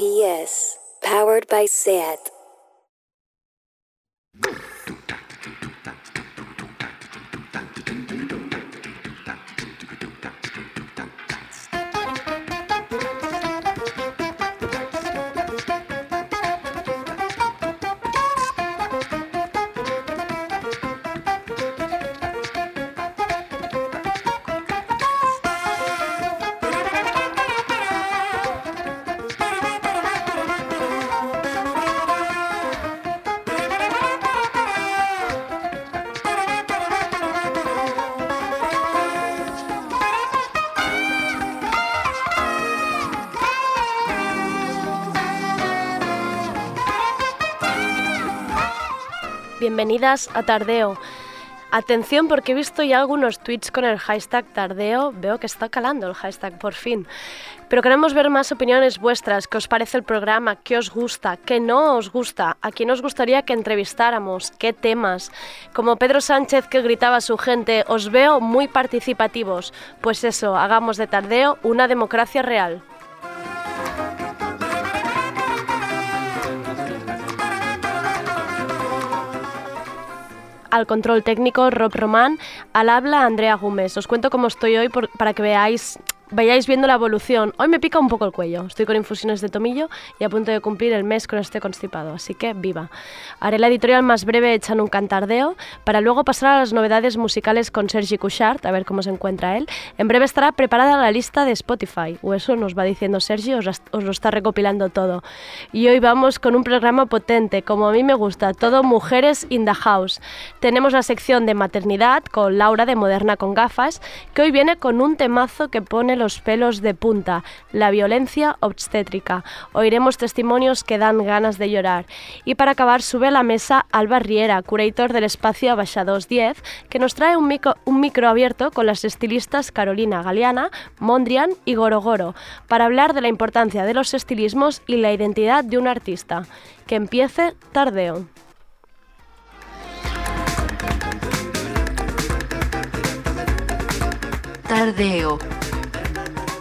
PS, powered by SAT. Bienvenidas a Tardeo. Atención porque he visto ya algunos tweets con el hashtag Tardeo. Veo que está calando el hashtag por fin. Pero queremos ver más opiniones vuestras. ¿Qué os parece el programa? ¿Qué os gusta? ¿Qué no os gusta? ¿A quién os gustaría que entrevistáramos? ¿Qué temas? Como Pedro Sánchez que gritaba a su gente, os veo muy participativos. Pues eso, hagamos de Tardeo una democracia real. Al control técnico Rob Román, al habla Andrea Gómez. Os cuento cómo estoy hoy para que veáis vayáis viendo la evolución. Hoy me pica un poco el cuello, estoy con infusiones de tomillo y a punto de cumplir el mes con este constipado, así que viva. Haré la editorial más breve echando un cantardeo para luego pasar a las novedades musicales con Sergi Couchard, a ver cómo se encuentra él. En breve estará preparada la lista de Spotify, o eso nos va diciendo Sergi, os, os lo está recopilando todo. Y hoy vamos con un programa potente, como a mí me gusta, todo mujeres in the house. Tenemos la sección de maternidad con Laura de Moderna con gafas, que hoy viene con un temazo que pone los pelos de punta, la violencia obstétrica. Oiremos testimonios que dan ganas de llorar. Y para acabar, sube a la mesa Alba Riera, curator del espacio Abaixados 10, que nos trae un micro, un micro abierto con las estilistas Carolina Galeana, Mondrian y Gorogoro, para hablar de la importancia de los estilismos y la identidad de un artista. Que empiece Tardeo. Tardeo.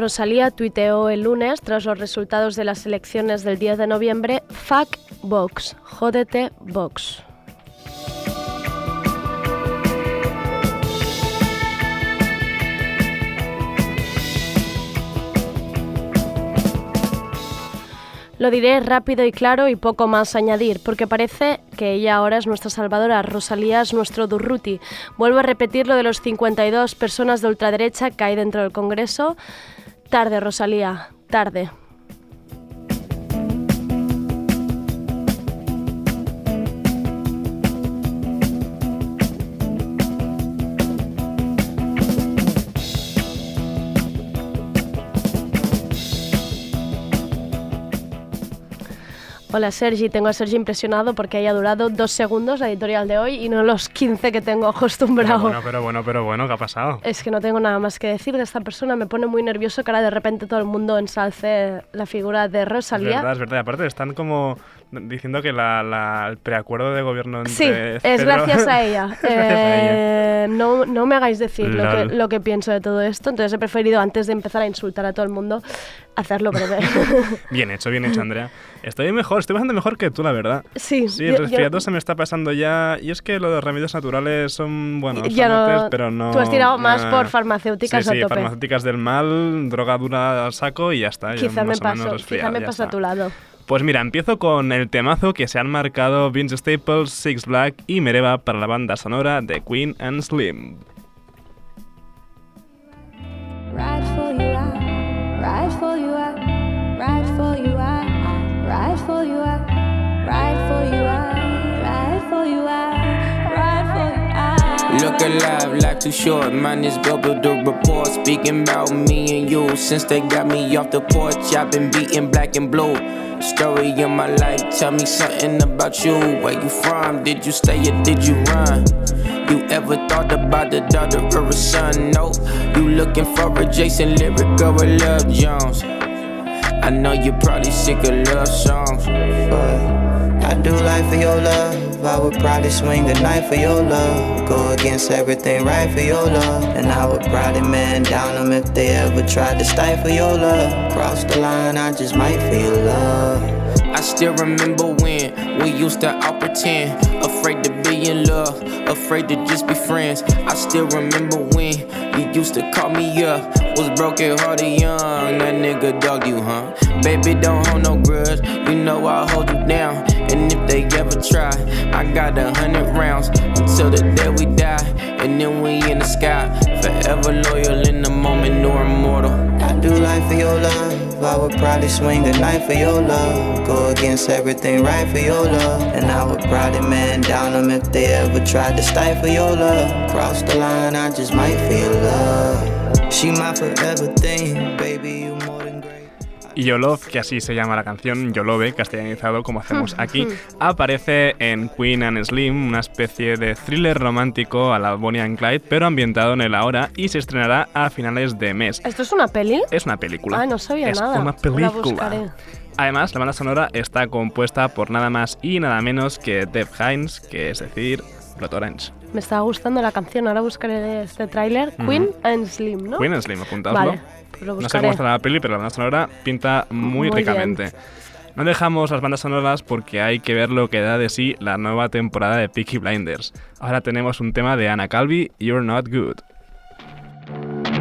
Rosalía tuiteó el lunes, tras los resultados de las elecciones del 10 de noviembre, Fuck Vox, jódete Vox. Lo diré rápido y claro y poco más añadir, porque parece que ella ahora es nuestra salvadora, Rosalía es nuestro Durruti. Vuelvo a repetir lo de los 52 personas de ultraderecha que hay dentro del Congreso. Tarde, Rosalía, tarde. Hola Sergi, tengo a Sergi impresionado porque haya durado dos segundos la editorial de hoy y no los 15 que tengo acostumbrado. Pero bueno, pero bueno, pero bueno, ¿qué ha pasado? Es que no tengo nada más que decir de esta persona, me pone muy nervioso que ahora de repente todo el mundo ensalce la figura de Rosalía. Es verdad, es verdad, aparte están como diciendo que la, el preacuerdo de gobierno entre Sí, es gracias a ella. eh, no, no, me hagáis decir lo que, lo que, pienso de todo esto, entonces he preferido antes de empezar a insultar a todo el mundo hacerlo breve. bien hecho, bien hecho, Andrea. Estoy mejor, estoy bastante mejor que tú, la verdad. Sí. Sí, el resfriado se me está pasando ya. Y es que de los remedios naturales son, bueno, ya no, pero no... Tú has tirado más por farmacéuticas sí, sí, a tope. farmacéuticas del mal, droga dura al saco y ya está. Quizá me paso, quizá me paso a tu lado. Pues mira, empiezo con el temazo que se han marcado Vince Staples, Six Black y Mereva para la banda sonora de Queen and Slim. Look alive, life too short. Mine is with the report. Speaking about me and you. Since they got me off the porch, I've been beating black and blue. Story of my life, tell me something about you. Where you from? Did you stay or did you run? You ever thought about the daughter or a son? No. You looking for a Jason lyric or a Love Jones? I know you're probably sick of love songs. But I do life for your love. I would probably swing a knife for your love. Go against everything right for your love. And I would probably man down them if they ever tried to stifle your love. Cross the line, I just might feel love. I still remember when we used to all pretend, afraid to be in love, afraid to just be friends. I still remember when you used to call me up, was broken hearted young. That nigga dogged you, huh? Baby, don't hold no grudge, you know I'll hold you down. And if they ever try, I got a hundred rounds until the day we die. And then we in the sky, forever loyal in the moment, no immortal. I do life for your love. I would probably swing a knife for your love. Go against everything right for your love. And I would probably man down them if they ever tried to stifle your love. Cross the line, I just might feel love. She my forever thing, Love, que así se llama la canción, Yolove, castellanizado como hacemos aquí, aparece en Queen and Slim, una especie de thriller romántico a la Bonnie and Clyde, pero ambientado en el ahora y se estrenará a finales de mes. ¿Esto es una peli? Es una película. Ah, no sabía es nada. una La película. Además, la banda sonora está compuesta por nada más y nada menos que Deb Hines, que es decir, Blood Orange. Me estaba gustando la canción, ahora buscaré este tráiler. Queen and Slim, ¿no? Queen and Slim, apuntadlo. Vale, lo No sé cómo está la peli, pero la banda sonora pinta muy, Muy ricamente. No dejamos las bandas sonoras porque hay que ver lo que da de sí la nueva temporada de Peaky Blinders. Ahora tenemos un tema de Anna Calvi, You're Not Good.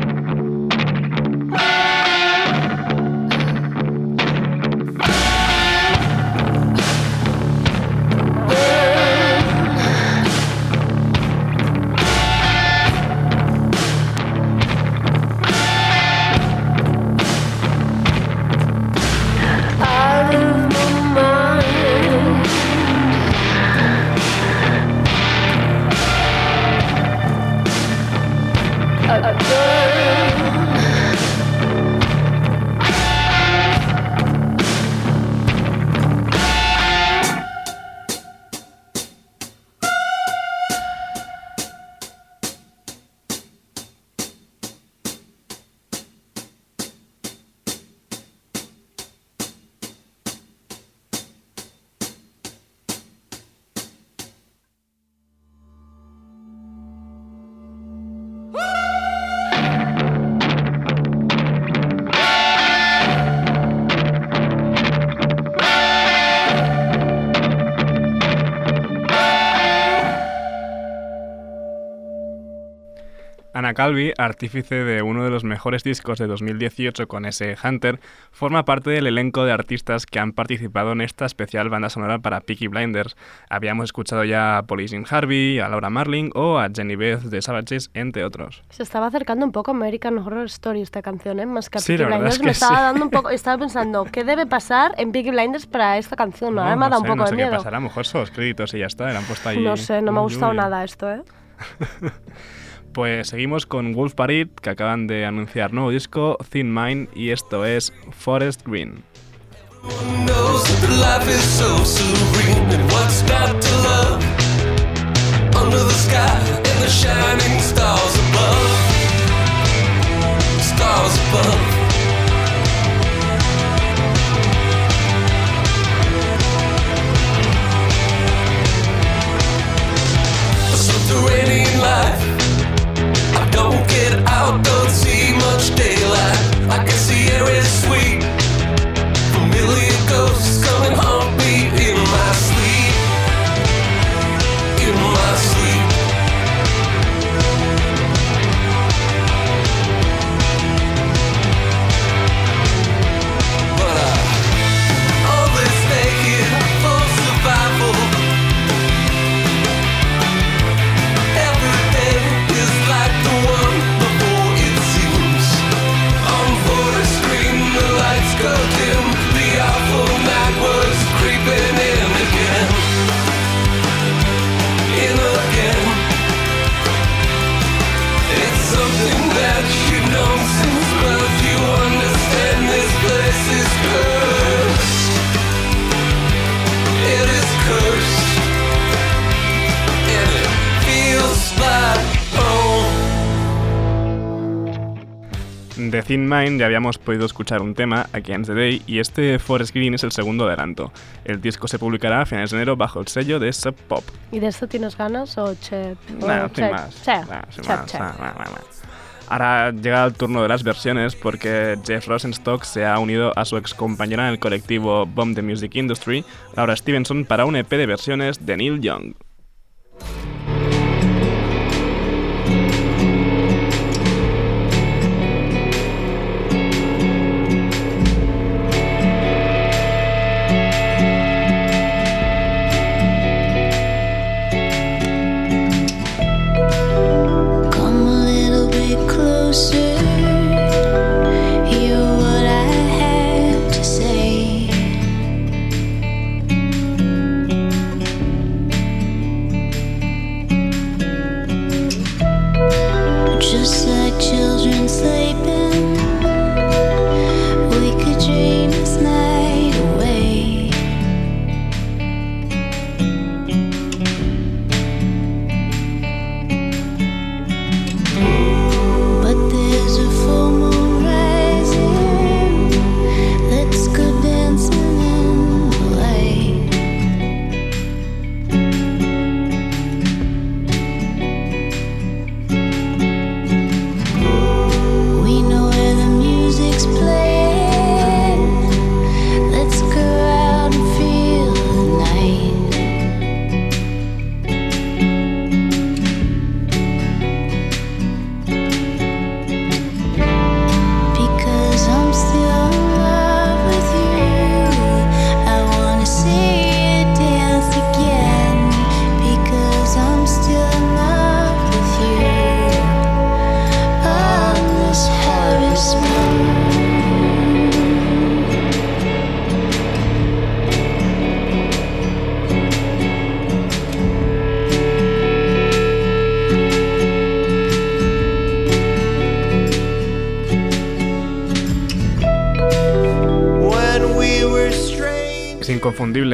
Anna Calvi, artífice de uno de los mejores discos de 2018 con ese Hunter, forma parte del elenco de artistas que han participado en esta especial banda sonora para Peaky Blinders. Habíamos escuchado ya a Police Harvey, a Laura Marling o a Jenny Beth de Savages, entre otros. Se estaba acercando un poco a American Horror Story esta canción, ¿eh? Más que a Sí, Peaky Blinders. es que me estaba sí. dando un poco... Estaba pensando, ¿qué debe pasar en Peaky Blinders para esta canción? No, Ahora me ha no dado sé, un poco no sé de qué miedo. pasará, a lo mejor son los créditos y ya está, le han puesto ahí... No sé, no me ha gustado nada esto, ¿eh? Pues seguimos con Wolf Parade, que acaban de anunciar nuevo disco, Thin Mind, y esto es Forest Green. Don't see much daylight. I can see air is sweet Ya habíamos podido escuchar un tema, Against the Day, y este Forest Green es el segundo adelanto. El disco se publicará a finales de enero bajo el sello de Sub Pop. ¿Y de esto tienes ganas o che? o Nah, sin más. Nah, más. nah. Ahora llega el turno de las versiones porque Jeff Rosenstock se ha unido a su ex compañera en el colectivo Bomb the Music Industry, Laura Stevenson, para un EP de versiones de Neil Young.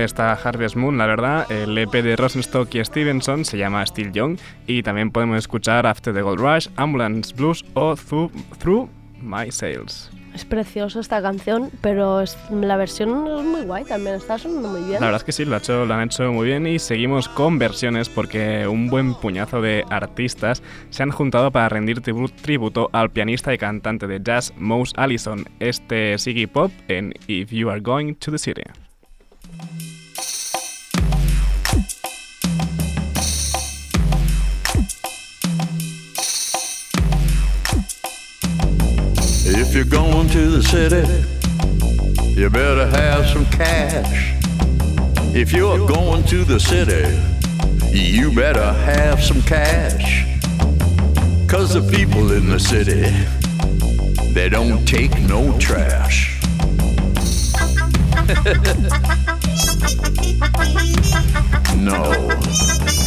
Esta Harvest Moon, la verdad. El EP de Rosenstock y Stevenson se llama Still Young y también podemos escuchar After the Gold Rush, Ambulance Blues o Through, Through My Sails. Es preciosa esta canción, pero es- la versión es muy guay también, está sonando muy bien. La verdad es que sí, lo, ha hecho- lo han hecho muy bien y seguimos con versiones porque un buen puñazo de artistas se han juntado para rendir tribu- tributo al pianista y cantante de jazz Mouse Allison, este Siggy Pop en If You Are Going to the City. City, you better have some cash. If you're going to the city, you better have some cash. Cause the people in the city, they don't take no trash. no.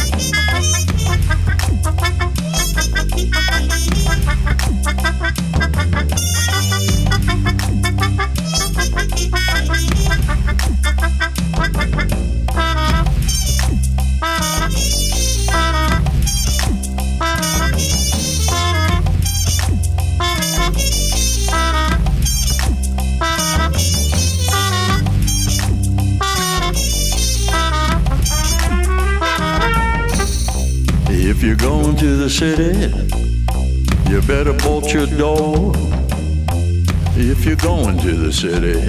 City,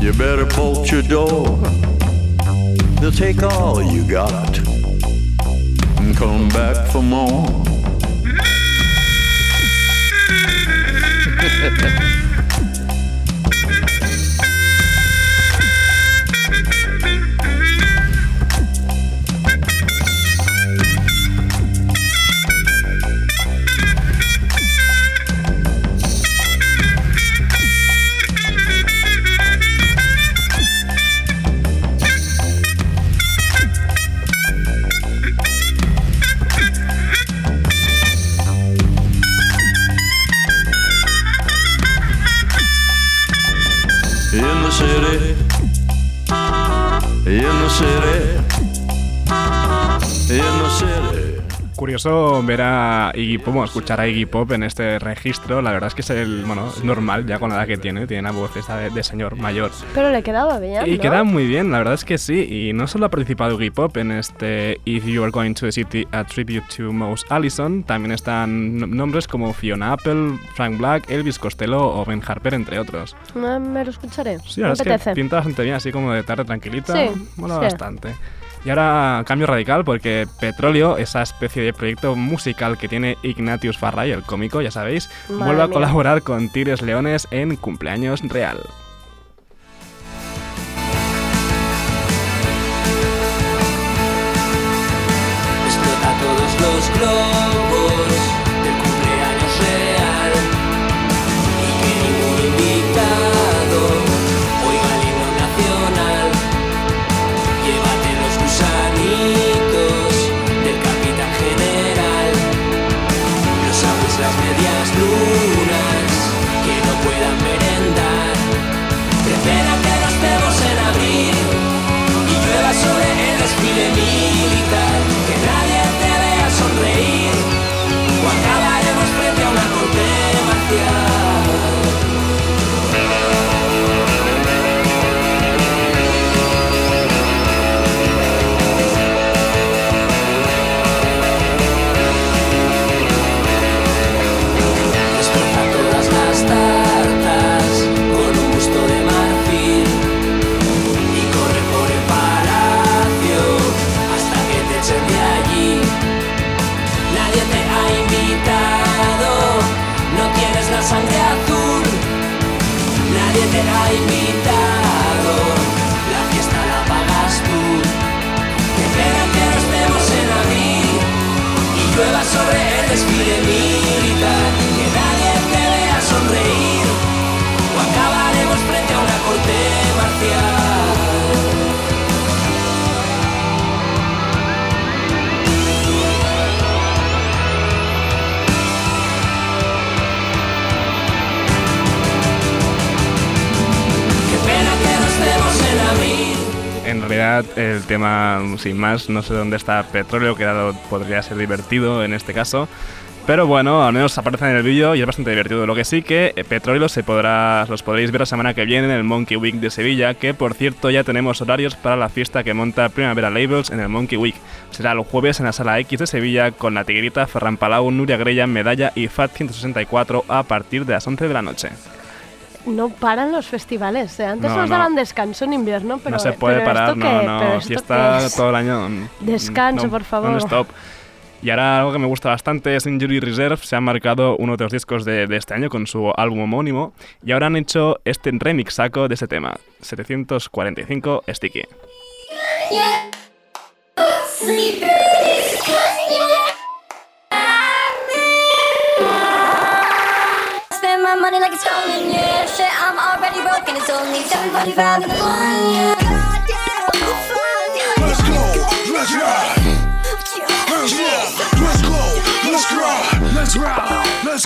you better bolt your door. They'll take all you got and come back for more. Curioso ver a Iggy Pop, o escuchar a Iggy Pop en este registro. La verdad es que es el, bueno, es normal ya con la edad que tiene, tiene una voz esta de, de señor mayor. Pero le quedaba bien, Y ¿no? queda muy bien, la verdad es que sí. Y no solo ha participado Iggy Pop en este If You Are Going to the City, a tribute to Mouse Allison, también están nombres como Fiona Apple, Frank Black, Elvis Costello o Ben Harper, entre otros. Ah, me lo escucharé. Sí, me es que pinta bastante bien, así como de tarde tranquilita. Sí, Mola sí. bastante. Y ahora cambio radical porque Petróleo, esa especie de proyecto musical que tiene Ignatius Farray, el cómico, ya sabéis, Madre vuelve a mía. colaborar con Tires Leones en Cumpleaños Real. Explota todos los globos tema, sin más, no sé dónde está Petróleo, que podría ser divertido en este caso. Pero bueno, al menos aparece en el vídeo y es bastante divertido. Lo que sí que eh, Petróleo se podrá, los podréis ver la semana que viene en el Monkey Week de Sevilla, que por cierto ya tenemos horarios para la fiesta que monta Primavera Labels en el Monkey Week. Será el jueves en la sala X de Sevilla con la Tiguerita, Ferran Palau, Nuria Grella, Medalla y FAT 164 a partir de las 11 de la noche. No paran los festivales. ¿eh? Antes No, nos no. daban descanso en invierno, pero no se puede pero parar, ¿esto no, qué? no. ¿Pero esto Fiesta qué es? todo el año. mm, Descanso, no, por favor. Non-stop. Y ahora algo que me gusta bastante es Injury Reserve. Se ha marcado uno de los discos de, de este año con su álbum homónimo. Y ahora han hecho este remix saco de ese tema. 745 Sticky. Spend my money like it's stolen, yeah. Shit, I'm already broken. It's only 7:45 in the morning. Let's go, let's ride.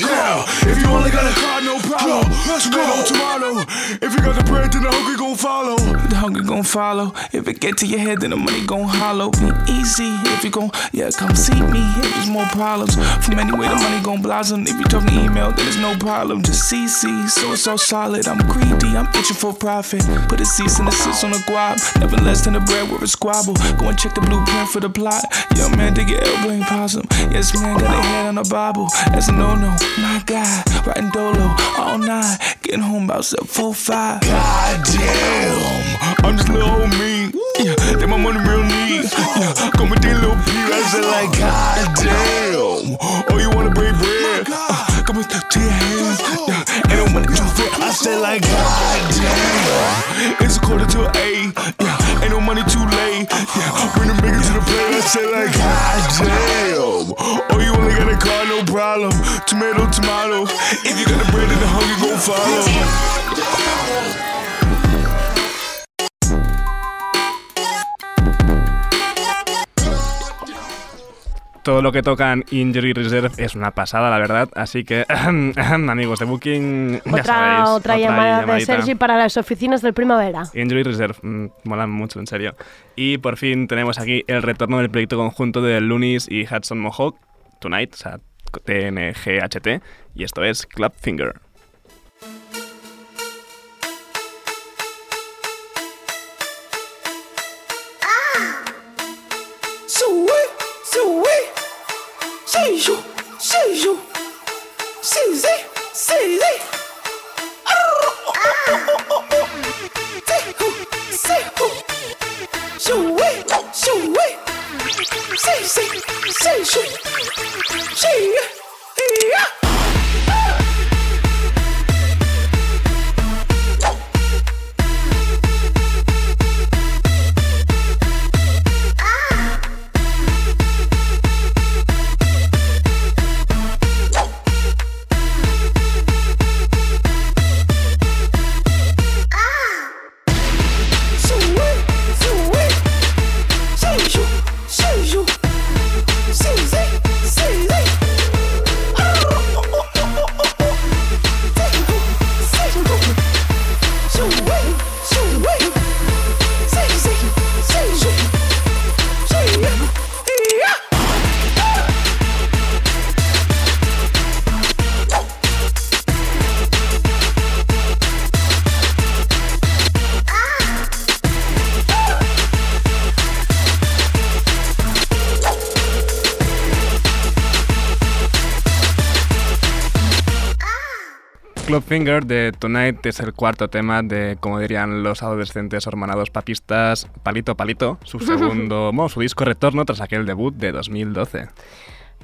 Let's go. If you only got a car, no problem. Let's go tomorrow. If you got the bread, then the hungry gon' follow. The hunger gon' follow. If it get to your head, then the money gon' hollow. Be easy. If you gon' yeah, come see me. If there's more problems, from anywhere the money gon' blossom. If you talking email, then there's no problem. Just CC, so it's all solid. I'm greedy, I'm itching for profit. Put a cease and assist on the guap. Never less than a bread with a squabble. Go and check the blueprint for the plot. Young man, dig your elbow ain't possum. Yes, man, got a head on the Bible. That's a no no. My God, riding dolo all night. Getting home about 745. God damn, I'm just little old me. Yeah, they my money real neat. Yeah, come with that little P. I said like, God damn. Oh, you wanna break bread? Uh, come with to your hands. Yeah, ain't no money to fit. I said like, God damn. It's a quarter to eight. Yeah, money too late. Yeah, bring the bigger to the plate. I said like, God damn. Oh, you only got a car, no problem. Tomato, tomato. If you got the bread, then the hunger gon' follow. Todo lo que tocan Injury Reserve es una pasada, la verdad. Así que, amigos de Booking, ya Otra, sabéis. otra llamada de. Sergi para las oficinas del Primavera. Injury Reserve, mm, molan mucho, en serio. Y por fin tenemos aquí el retorno del proyecto conjunto de Lunis y Hudson Mohawk, Tonight, o sea, TNGHT, y esto es Club 是谁是谁 Club Finger de Tonight es el cuarto tema de, como dirían los adolescentes hermanados papistas, Palito Palito, su segundo, bueno, su disco retorno tras aquel debut de 2012.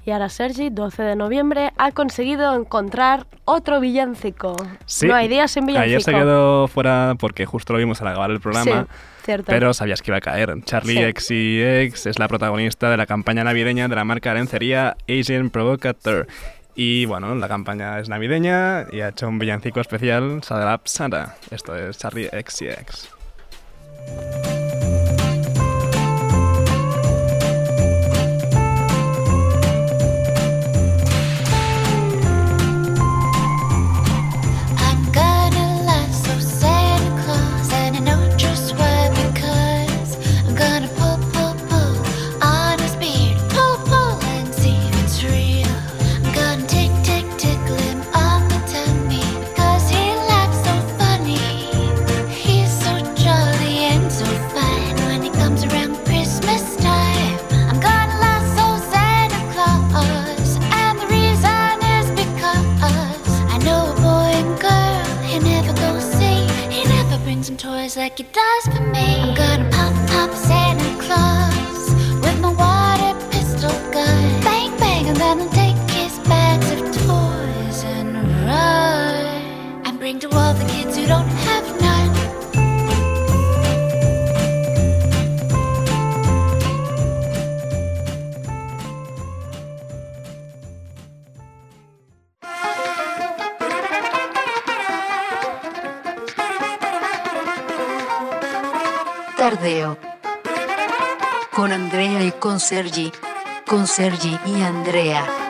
Y ahora Sergi, 12 de noviembre, ha conseguido encontrar otro villancico. Sí, No hay días sin villancico. Ayer se quedó fuera porque justo lo vimos al acabar el programa. Sí, cierto. Pero sabías que iba a caer. Charlie XCX es la protagonista de la campaña navideña de la marca de lencería Asian Provocateur. Y bueno, la campaña es navideña y ha hecho un villancico especial, Sadap Santa. Esto es Charlie XCX. Sergi. Con Sergi y Andrea.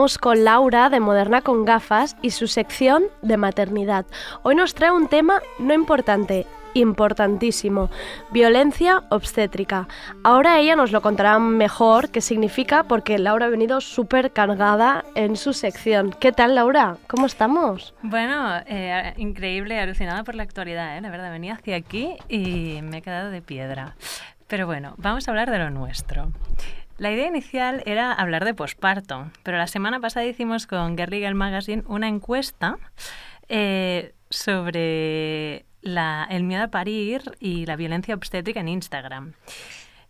Con Laura de Moderna con gafas y su sección de maternidad. Hoy nos trae un tema no importante, importantísimo, violencia obstétrica. Ahora ella nos lo contará mejor qué significa porque Laura ha venido súper cargada en su sección. ¿Qué tal Laura? ¿Cómo estamos? Bueno, eh, increíble, alucinada por la actualidad, ¿eh? la verdad, venía hacia aquí y me he quedado de piedra. Pero bueno, vamos a hablar de lo nuestro. La idea inicial era hablar de posparto, pero la semana pasada hicimos con Girl Magazine una encuesta eh, sobre el miedo a parir y la violencia obstétrica en Instagram.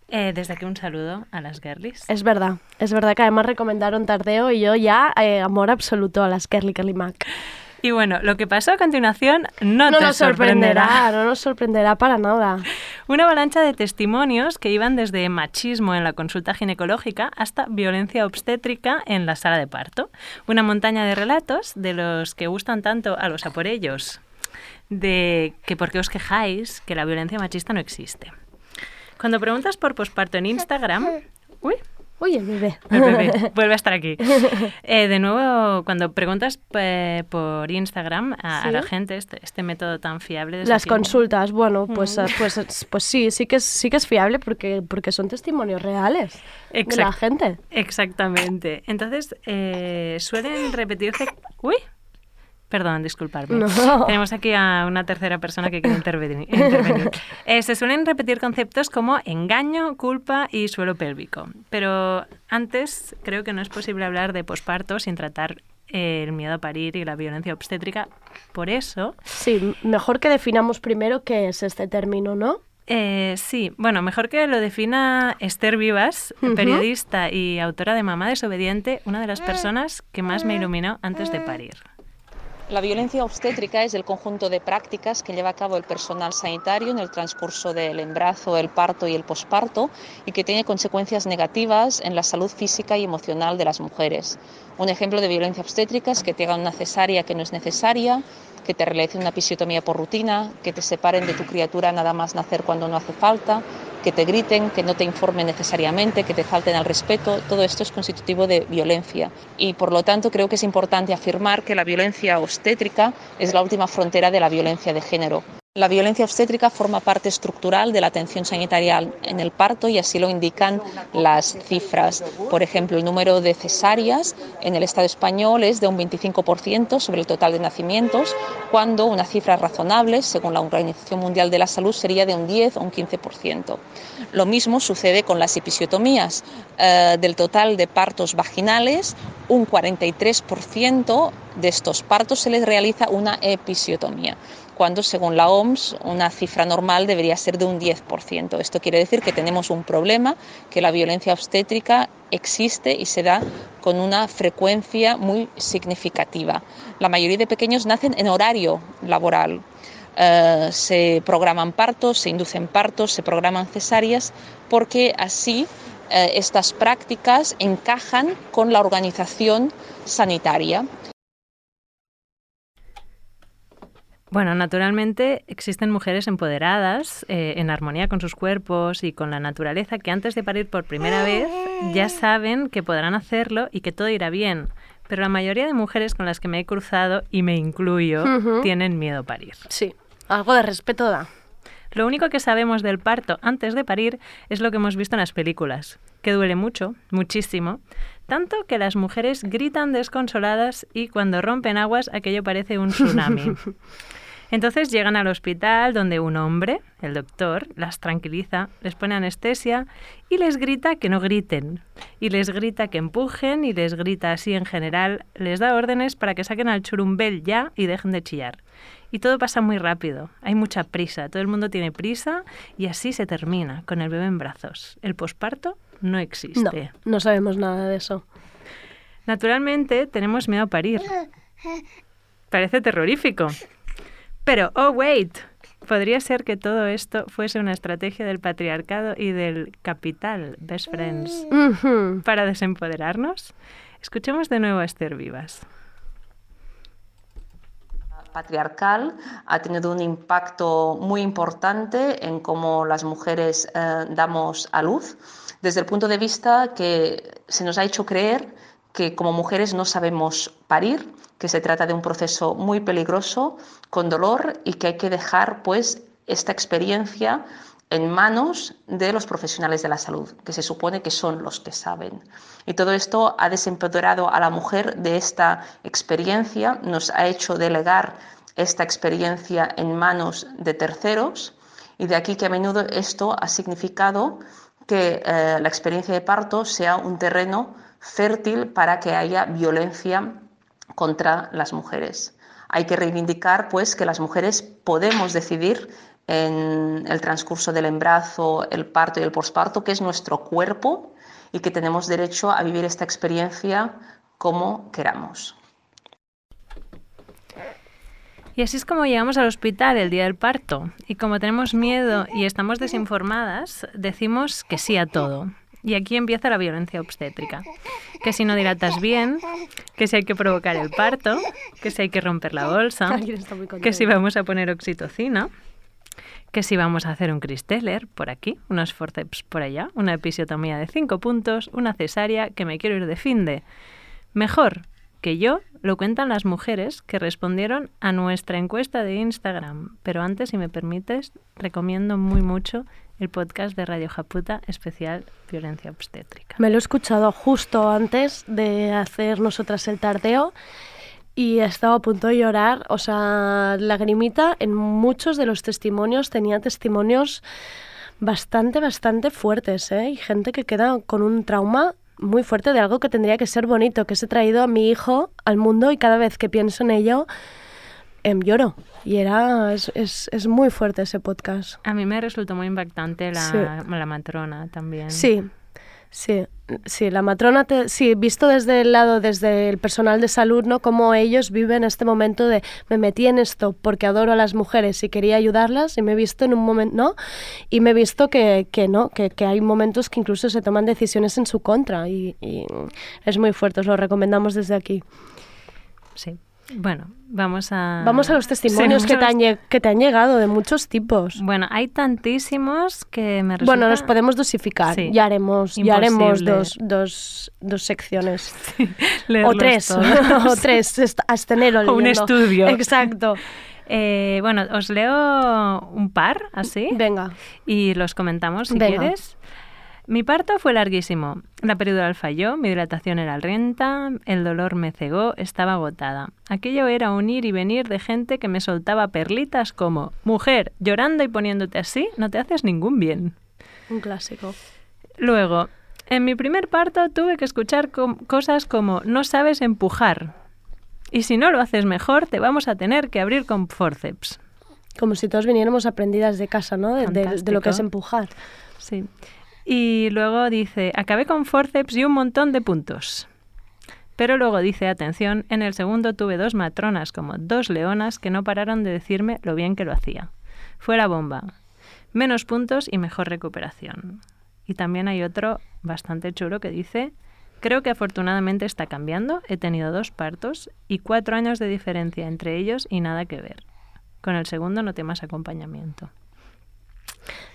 Eh, desde aquí un saludo a las girlies. Es verdad, es verdad que además recomendaron Tardeo y yo ya eh, amor absoluto a las Kelly Mac. Y bueno, lo que pasó a continuación no, No te nos sorprenderá, no nos sorprenderá para nada. Una avalancha de testimonios que iban desde machismo en la consulta ginecológica hasta violencia obstétrica en la sala de parto. Una montaña de relatos de los que gustan tanto a los aporellos, de que por qué os quejáis que la violencia machista no existe. Cuando preguntas por posparto en Instagram, uy, Oye, bebé. el bebé vuelve a estar aquí. Eh, de nuevo, cuando preguntas eh, por Instagram a, la gente este, este método tan fiable de Las consultas, bueno, pues, Mm. pues, pues sí, sí que es, sí que es fiable porque, porque son testimonios reales de la gente. Exactamente. Entonces, eh, suelen repetirse... Uy, perdón, disculparme. No. Tenemos aquí a una tercera persona que quiere intervenir. intervenir. Eh, se suelen repetir conceptos como engaño, culpa y suelo pélvico. Pero antes creo que no es posible hablar de posparto sin tratar eh, el miedo a parir y la violencia obstétrica. Por eso... Sí, mejor que definamos primero qué es este término, ¿no? Eh, sí, bueno, mejor que lo defina Esther Vivas, periodista y autora de Mamá desobediente, una de las personas que más me iluminó antes de parir. La violencia obstétrica es el conjunto de prácticas que lleva a cabo el personal sanitario en el transcurso del embarazo, el parto y el posparto y que tiene consecuencias negativas en la salud física y emocional de las mujeres. Un ejemplo de violencia obstétrica es que te hagan una cesárea que no es necesaria, que te realicen una episiotomía por rutina, que te separen de tu criatura nada más nacer cuando no hace falta, que te griten, que no te informen necesariamente, que te falten al respeto, todo esto es constitutivo de violencia. Y por lo tanto creo que es importante afirmar que la violencia obstétrica es la última frontera de la violencia de género. La violencia obstétrica forma parte estructural de la atención sanitaria en el parto y así lo indican las cifras. Por ejemplo, el número de cesáreas en el Estado español es de un 25% sobre el total de nacimientos, cuando una cifra razonable, según la Organización Mundial de la Salud, sería de un 10 o un 15%. Lo mismo sucede con las episiotomías. Eh, del total de partos vaginales, un 43% de estos partos se les realiza una episiotomía cuando según la OMS una cifra normal debería ser de un 10%. Esto quiere decir que tenemos un problema, que la violencia obstétrica existe y se da con una frecuencia muy significativa. La mayoría de pequeños nacen en horario laboral. Eh, se programan partos, se inducen partos, se programan cesáreas, porque así eh, estas prácticas encajan con la organización sanitaria. Bueno, naturalmente existen mujeres empoderadas, eh, en armonía con sus cuerpos y con la naturaleza, que antes de parir por primera vez ya saben que podrán hacerlo y que todo irá bien. Pero la mayoría de mujeres con las que me he cruzado, y me incluyo, tienen miedo a parir. Sí, algo de respeto da. Lo único que sabemos del parto antes de parir es lo que hemos visto en las películas, que duele mucho, muchísimo, tanto que las mujeres gritan desconsoladas y cuando rompen aguas aquello parece un tsunami. Entonces llegan al hospital donde un hombre, el doctor, las tranquiliza, les pone anestesia y les grita que no griten. Y les grita que empujen y les grita así en general, les da órdenes para que saquen al churumbel ya y dejen de chillar. Y todo pasa muy rápido, hay mucha prisa, todo el mundo tiene prisa y así se termina, con el bebé en brazos. El posparto no No, existe. no sabemos nada de eso. Naturalmente tenemos miedo a parir. Parece terrorífico. Pero, oh, wait, podría ser que todo esto fuese una estrategia del patriarcado y del capital, best friends, Ujú. para desempoderarnos. Escuchemos de nuevo a Esther Vivas. Patriarcal ha tenido un impacto muy importante en cómo las mujeres eh, damos a luz, desde el punto de vista que se nos ha hecho creer que como mujeres no sabemos parir, que se trata de un proceso muy peligroso, con dolor y que hay que dejar pues esta experiencia en manos de los profesionales de la salud, que se supone que son los que saben. Y todo esto ha desempoderado a la mujer de esta experiencia, nos ha hecho delegar esta experiencia en manos de terceros y de aquí que a menudo esto ha significado que eh, la experiencia de parto sea un terreno fértil para que haya violencia contra las mujeres. Hay que reivindicar pues que las mujeres podemos decidir en el transcurso del embarazo, el parto y el posparto, que es nuestro cuerpo y que tenemos derecho a vivir esta experiencia como queramos. Y así es como llegamos al hospital el día del parto. Y como tenemos miedo y estamos desinformadas, decimos que sí a todo. Y aquí empieza la violencia obstétrica. Que si no dilatas bien, que si hay que provocar el parto, que si hay que romper la bolsa, que si vamos a poner oxitocina, que si vamos a hacer un cristeller por aquí, unos forceps por allá, una episiotomía de cinco puntos, una cesárea, que me quiero ir de finde. Mejor que yo lo cuentan las mujeres que respondieron a nuestra encuesta de Instagram. Pero antes, si me permites, recomiendo muy mucho el podcast de Radio Japuta especial Violencia Obstétrica. Me lo he escuchado justo antes de hacer nosotras el tardeo y estaba a punto de llorar. O sea, lagrimita en muchos de los testimonios tenía testimonios bastante, bastante fuertes, ¿eh? Y gente que queda con un trauma muy fuerte de algo que tendría que ser bonito, que se he traído a mi hijo al mundo y cada vez que pienso en ello em, lloro. Y era, es, es, es muy fuerte ese podcast. A mí me resultó muy impactante la, Sí. la matrona también. Sí, sí, sí, la matrona, te- sí, visto desde el lado, desde el personal de salud, ¿no? Cómo ellos viven este momento de me metí en esto porque adoro a las mujeres y quería ayudarlas y me he visto en un momento, ¿no? Y me he visto que, que no, que, que hay momentos que incluso se toman decisiones en su contra y, y es muy fuerte, os lo recomendamos desde aquí. Sí. Bueno, vamos a... Vamos a los testimonios Sí, que, te han, lle- que te han llegado de muchos tipos. Bueno, hay tantísimos que me resulta... Bueno, los podemos dosificar. Sí. Ya haremos, ya haremos dos, dos, dos secciones. o leerlos tres. o tres. Hasta enero O un estudio. Exacto. Eh, bueno, os leo un par, así. Venga. Y los comentamos si Venga. quieres. Mi parto fue larguísimo. La peridural falló, mi dilatación era lenta, el dolor me cegó, estaba agotada. Aquello era un ir y venir de gente que me soltaba perlitas como, mujer, llorando y poniéndote así, no te haces ningún bien. Un clásico. Luego, en mi primer parto tuve que escuchar com- cosas como no sabes empujar. Y si no lo haces mejor, te vamos a tener que abrir con forceps. Como si todos viniéramos aprendidas de casa, ¿no? De, de- de lo que es empujar. Sí. Y luego dice, acabé con forceps y un montón de puntos. Pero luego dice, atención, en el segundo tuve dos matronas como dos leonas que no pararon de decirme lo bien que lo hacía. Fue la bomba. Menos puntos y mejor recuperación. Y también hay otro bastante chulo que dice, creo que afortunadamente está cambiando, he tenido dos partos y cuatro años de diferencia entre ellos y nada que ver. Con el segundo noté más acompañamiento.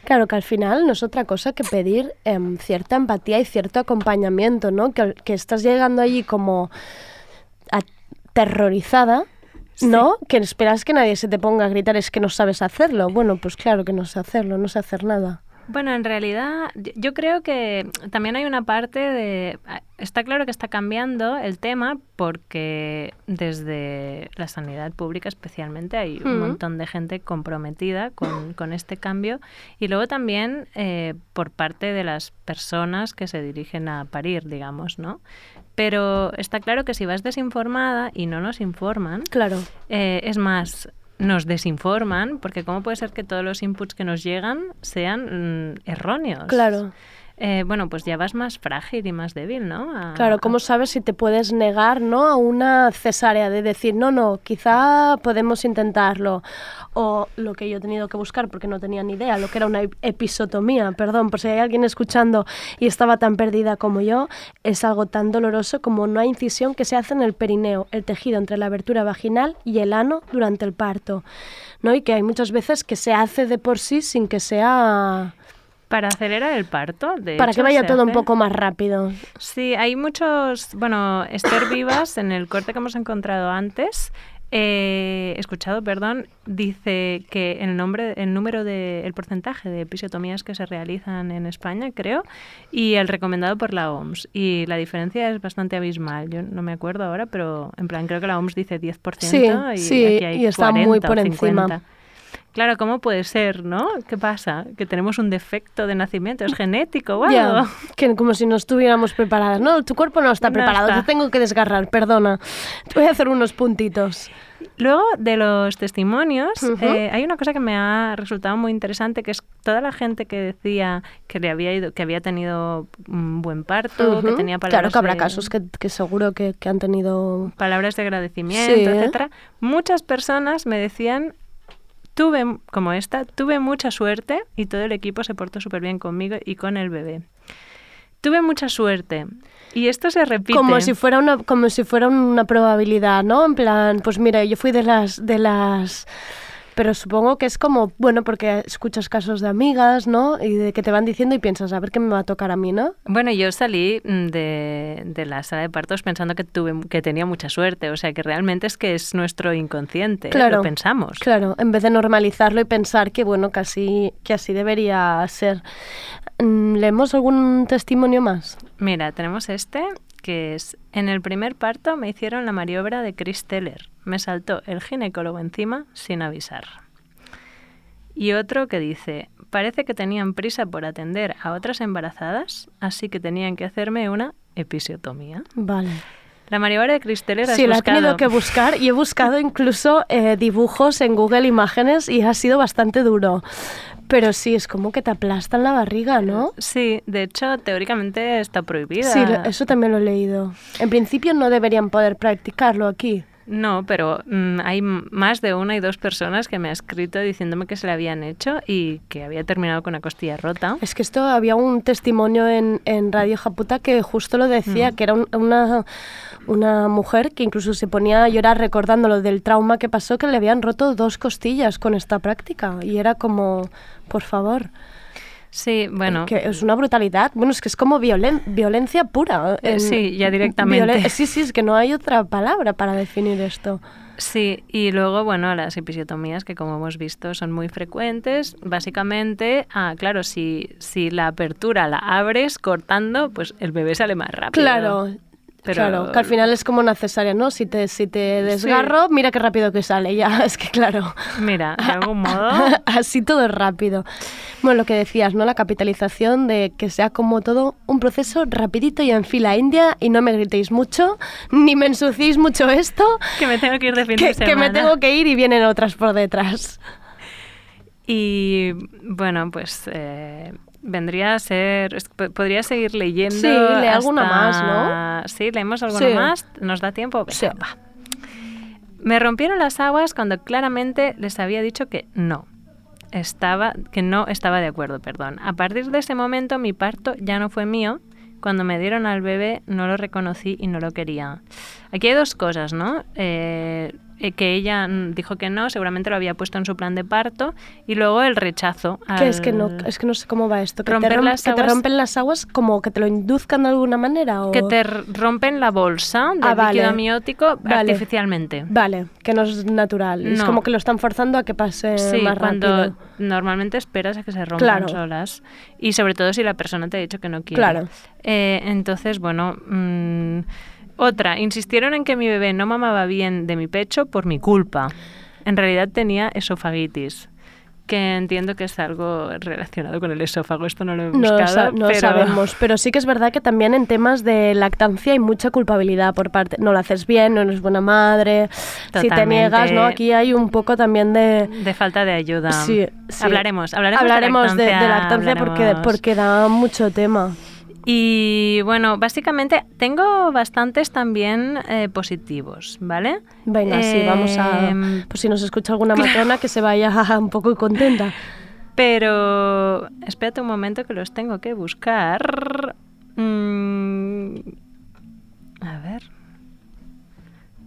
Claro que al final no es otra cosa que pedir em, cierta empatía y cierto acompañamiento, ¿no? Que, que estás llegando allí como aterrorizada, ¿no? Que esperas que nadie se te ponga a gritar, es que no sabes hacerlo. Bueno, pues claro que no sé hacerlo, no sé hacer nada. Bueno, en realidad yo- creo que también hay una parte de... Está claro que está cambiando el tema porque desde la sanidad pública especialmente hay un Mm. montón de gente comprometida con, con este cambio y luego también eh, por parte de las personas que se dirigen a parir, digamos, ¿no? Pero está claro que si vas desinformada y no nos informan, Claro. eh, es más, nos desinforman, porque ¿cómo puede ser que todos los inputs que nos llegan sean mm, erróneos? Claro. Eh, bueno, pues ya vas más frágil y más débil, ¿no? A- Claro, ¿cómo sabes si te puedes negar ¿no? a una cesárea? De decir, no, no, quizá podemos intentarlo. O lo que yo he tenido que buscar porque no tenía ni idea, lo que era una ep- episotomía, perdón, por si hay alguien escuchando y estaba tan perdida como yo, es algo tan doloroso como una incisión que se hace en el perineo, el tejido entre la abertura vaginal y el ano durante el parto. ¿no? Y que hay muchas veces que se hace de por sí sin que sea... Para acelerar el parto, de para hecho, que vaya todo un poco más rápido. Sí, hay muchos, bueno, Esther Vivas, en el corte que hemos encontrado antes, eh, escuchado, perdón, dice que el nombre, el número de, el porcentaje de episiotomías que se realizan en España, creo, y el recomendado por la OMS. Y la diferencia es bastante abismal. Yo no me acuerdo ahora, pero en plan creo que la OMS dice 10% Sí, y sí, aquí hay y está muy 40 o por encima. 50. Claro, ¿cómo puede ser, no? ¿Qué pasa? ¿Que tenemos un defecto de nacimiento? ¿Es genético o Ya, algo? que como si no estuviéramos preparadas. No, tu cuerpo no está No preparado, está. te tengo que desgarrar, perdona. Te voy a hacer unos puntitos. Luego, de los testimonios, eh, hay una cosa que me ha resultado muy interesante, que es toda la gente que decía que le había ido, que había tenido un buen parto, que Ujú. tenía Claro palabras que habrá de- casos que, que seguro que, que han tenido... palabras de agradecimiento, Sí. etcétera. Muchas personas me decían, tuve, como esta, tuve mucha suerte y todo el equipo se portó súper bien conmigo y con el bebé. Tuve mucha suerte. Y esto se repite. Como si fuera una como si fuera una probabilidad, ¿no? En plan, pues mira, yo fui de las de las pero supongo que es como, bueno, porque escuchas casos de amigas, ¿no? Y de que te van diciendo y piensas, a ver qué me va a tocar a mí, ¿no? Bueno, yo salí mm, de, de la sala de partos pensando que tuve que tenía mucha suerte, o sea que realmente es que es nuestro inconsciente, ¿eh? Claro. lo pensamos. Claro, en vez de normalizarlo y pensar que bueno, que así, que así debería ser. Mm, ¿Leemos algún testimonio más? Mira, tenemos este que es en el primer parto me hicieron la maniobra de Chris Teller. Me saltó el ginecólogo encima sin avisar. Y otro que dice, parece que tenían prisa por atender a otras embarazadas, así que tenían que hacerme una episiotomía. Vale. La maniobra de has Sí, la he tenido que buscar y he buscado incluso eh, dibujos en Google Imágenes y ha sido bastante duro. Pero sí, es como que te aplastan la barriga, ¿no? Sí, de hecho, teóricamente está prohibida. Sí, eso también lo he leído. En principio no deberían poder practicarlo aquí. No, pero mm, hay más de una y dos personas que me ha escrito diciéndome que se le habían hecho y que había terminado con una costilla rota. Es que esto había un testimonio en, en Radio Japuta que justo lo decía, Mm. que era un- una, una mujer que incluso se ponía a llorar recordando lo del trauma que pasó, que le habían roto dos costillas con esta práctica. Y era como, por favor. Sí, bueno. Que es una brutalidad. Bueno, es que es como violen- violencia pura. Eh, en- sí, ya directamente. sí, sí, es que no hay otra palabra para definir esto. Sí, y luego, bueno, las episiotomías que como hemos visto son muy frecuentes. Básicamente, ah, claro, si, si la apertura la abres cortando, pues el bebé sale más rápido. Claro, Pero- claro, que al final es como una cesárea, ¿no? Si te, si te desgarro, mira qué rápido que sale ya. Es que claro. Mira, de algún modo. Así todo es rápido. Bueno, lo que decías, ¿no? La capitalización de que sea como todo un proceso rapidito y en fila india y no me gritéis mucho, ni me ensuciéis mucho esto, que me tengo que ir de fin que, de semana. que me tengo que ir y vienen otras por detrás. Y bueno, pues eh, vendría a ser. Podría seguir leyendo. Sí, lee alguna hasta- más, ¿no? Sí, leemos alguno Sí. más. ¿Nos da tiempo? Venga, va. Me rompieron las aguas cuando claramente les había dicho que no. Estaba, que no estaba de acuerdo, perdón. A partir de ese momento mi parto ya no fue mío. Cuando me dieron al bebé no lo reconocí y no lo quería. Aquí hay dos cosas, ¿no? Eh, eh, que ella dijo que no, seguramente lo había puesto en su plan de parto, y luego el rechazo. Que es que no, al- es que no sé cómo va esto. Que, te, Romper rom- las que te aguas- rompen las aguas como que te lo induzcan de alguna manera. O... Que te rompen la bolsa del Ah, vale. líquido amniótico Vale. artificialmente. Vale, que no es natural. Es No. como que lo están forzando a que pase Sí, más cuando rápido. normalmente esperas a que se rompan Claro. solas. Y sobre todo si la persona te ha dicho que no quiere. Claro. Eh, entonces, bueno. mm, otra, insistieron en que mi bebé no mamaba bien de mi pecho por mi culpa. En realidad tenía esofagitis. Que entiendo que es algo relacionado con el esófago. Esto no lo he No, buscado. sa- no pero... sabemos, pero sí que es verdad que también en temas de lactancia hay mucha culpabilidad por parte. No lo haces bien, no eres buena madre. Si te niegas, ¿no? Aquí hay un poco también de. De falta de ayuda. Sí, sí. Hablaremos, hablaremos, Hablaremos de, de lactancia, lactancia porque, porque da mucho tema. Y bueno, básicamente tengo bastantes también eh, positivos, ¿vale? Venga, sí, vamos a. Pues si nos escucha alguna matrona que se vaya un poco contenta. Pero espérate un momento que los tengo que buscar. Mm, a ver.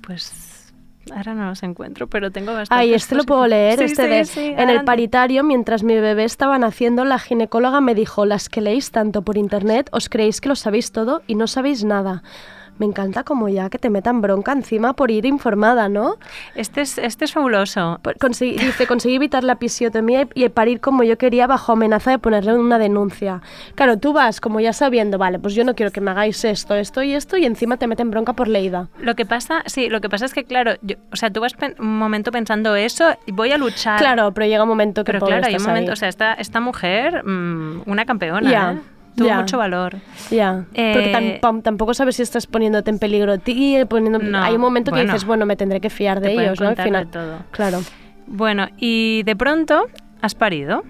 Pues ahora no los encuentro, pero tengo bastantes. Ay, este lo puedo leer. Sí, este sí, de, sí, en el paritario, mientras mi bebé estaba naciendo, la ginecóloga me dijo, las que leéis tanto por internet, os creéis que lo sabéis todo y no sabéis nada. Me encanta como ya que te metan bronca encima por ir informada, ¿no? Este es, este es fabuloso. Por- conseguí- dice, conseguí evitar la episiotomía y, parir como yo quería bajo amenaza de ponerle una denuncia. Claro, tú vas como ya sabiendo, vale, pues yo no quiero que me hagáis esto, esto y esto y encima te meten bronca por leída. Lo que pasa, sí, lo que pasa es que, claro, yo- o sea, tú vas un momento pensando eso y voy a luchar. Claro, pero llega un momento que Pero pobre, claro, hay un ahí. momento, o sea, esta, esta mujer, mm, una campeona, Ya, ¿eh? Tuvo mucho valor. Ya, porque Eh, tam- pam- tampoco sabes si estás poniéndote en peligro a ti, poniendo... No, hay un momento que dices, bueno, me tendré que fiar de ellos, ¿no? Al contar de final. todo. Claro. Bueno, y de pronto has parido.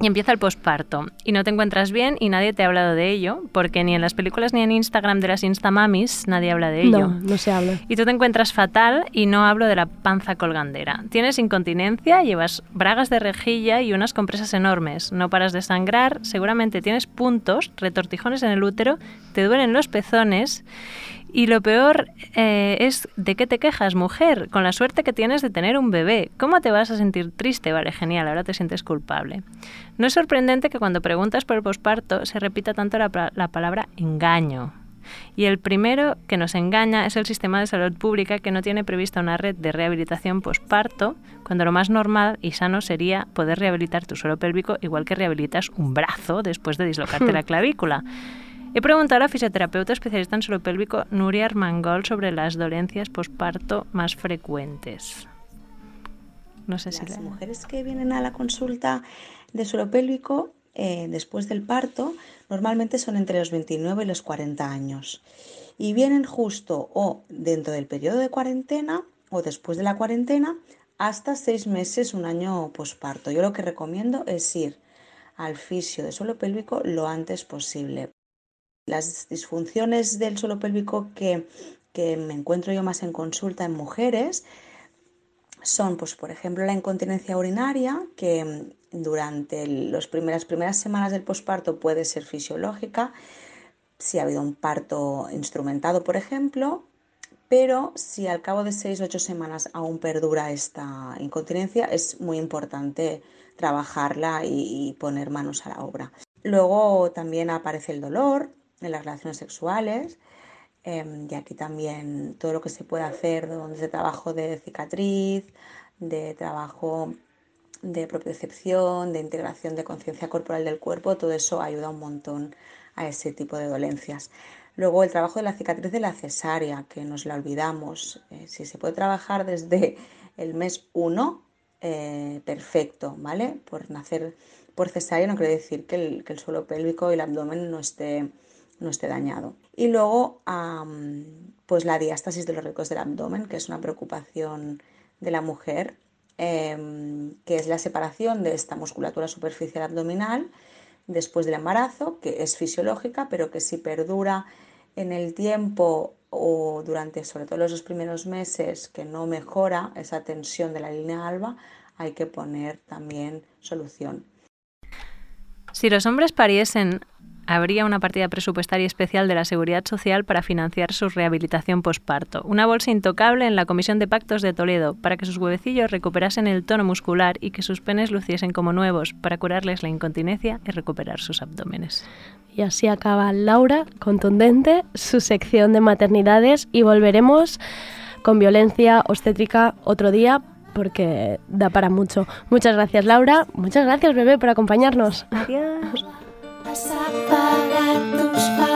Y empieza el posparto. Y no te encuentras bien y nadie te ha hablado de ello, porque ni en las películas ni en Instagram de las Instamamis nadie habla de ello. No, no se habla. Y tú te encuentras fatal y no hablo de la panza colgandera. Tienes incontinencia, llevas bragas de rejilla y unas compresas enormes. No paras de sangrar, seguramente tienes puntos, retortijones en el útero, te duelen los pezones. Y lo peor eh, es de qué te quejas, mujer, con la suerte que tienes de tener un bebé. ¿Cómo te vas a sentir triste? Vale, genial, ahora te sientes culpable. No es sorprendente que cuando preguntas por el posparto se repita tanto la, la palabra engaño. Y el primero que nos engaña es el sistema de salud pública que no tiene prevista una red de rehabilitación posparto, cuando lo más normal y sano sería poder rehabilitar tu suelo pélvico igual que rehabilitas un brazo después de dislocarte la clavícula. He preguntado a la fisioterapeuta especialista en suelo pélvico Nuria Armangol sobre las dolencias posparto más frecuentes. No sé si Las la- mujeres que vienen a la consulta de suelo pélvico eh, después del parto normalmente son entre los 29 y los 40 años y vienen justo o dentro del periodo de cuarentena o después de la cuarentena hasta seis meses, un año posparto. Yo lo que recomiendo es ir al fisio de suelo pélvico lo antes posible. Las disfunciones del suelo pélvico que, me encuentro yo más en consulta en mujeres son, pues, por ejemplo, la incontinencia urinaria, que durante las primeras semanas del posparto puede ser fisiológica, si ha habido un parto instrumentado, por ejemplo, pero si al cabo de 6 o 8 semanas aún perdura esta incontinencia, es muy importante trabajarla y poner manos a la obra. Luego también aparece el dolor en las relaciones sexuales, Em, y aquí también todo lo que se puede hacer desde trabajo de cicatriz, de trabajo de propiocepción, de integración de conciencia corporal del cuerpo, todo eso ayuda un montón a ese tipo de dolencias. Luego el trabajo de la cicatriz de la cesárea, que nos la olvidamos. Eh, si se puede trabajar desde el mes 1, perfecto, ¿vale? Por nacer por cesárea no quiere decir que el suelo pélvico y el abdomen no esté, no esté dañado. Y luego, pues la diástasis de los ricos del abdomen, que es una preocupación de la mujer, em, que es la separación de esta musculatura superficial abdominal después del embarazo, que es fisiológica, pero que si perdura en el tiempo o durante sobre todo los dos primeros meses que no mejora esa tensión de la línea alba, hay que poner también solución. Si los hombres pariesen, habría una partida presupuestaria especial de la Seguridad Social para financiar su rehabilitación posparto. Una bolsa intocable en la Comisión de Pactos de Toledo para que sus huevecillos recuperasen el tono muscular y que sus penes luciesen como nuevos para curarles la incontinencia y recuperar sus abdómenes. Y así acaba Laura, contundente, su sección de maternidades y volveremos con violencia obstétrica otro día porque da para mucho. Muchas gracias Laura, muchas gracias bebé por acompañarnos. Adiós. Vas a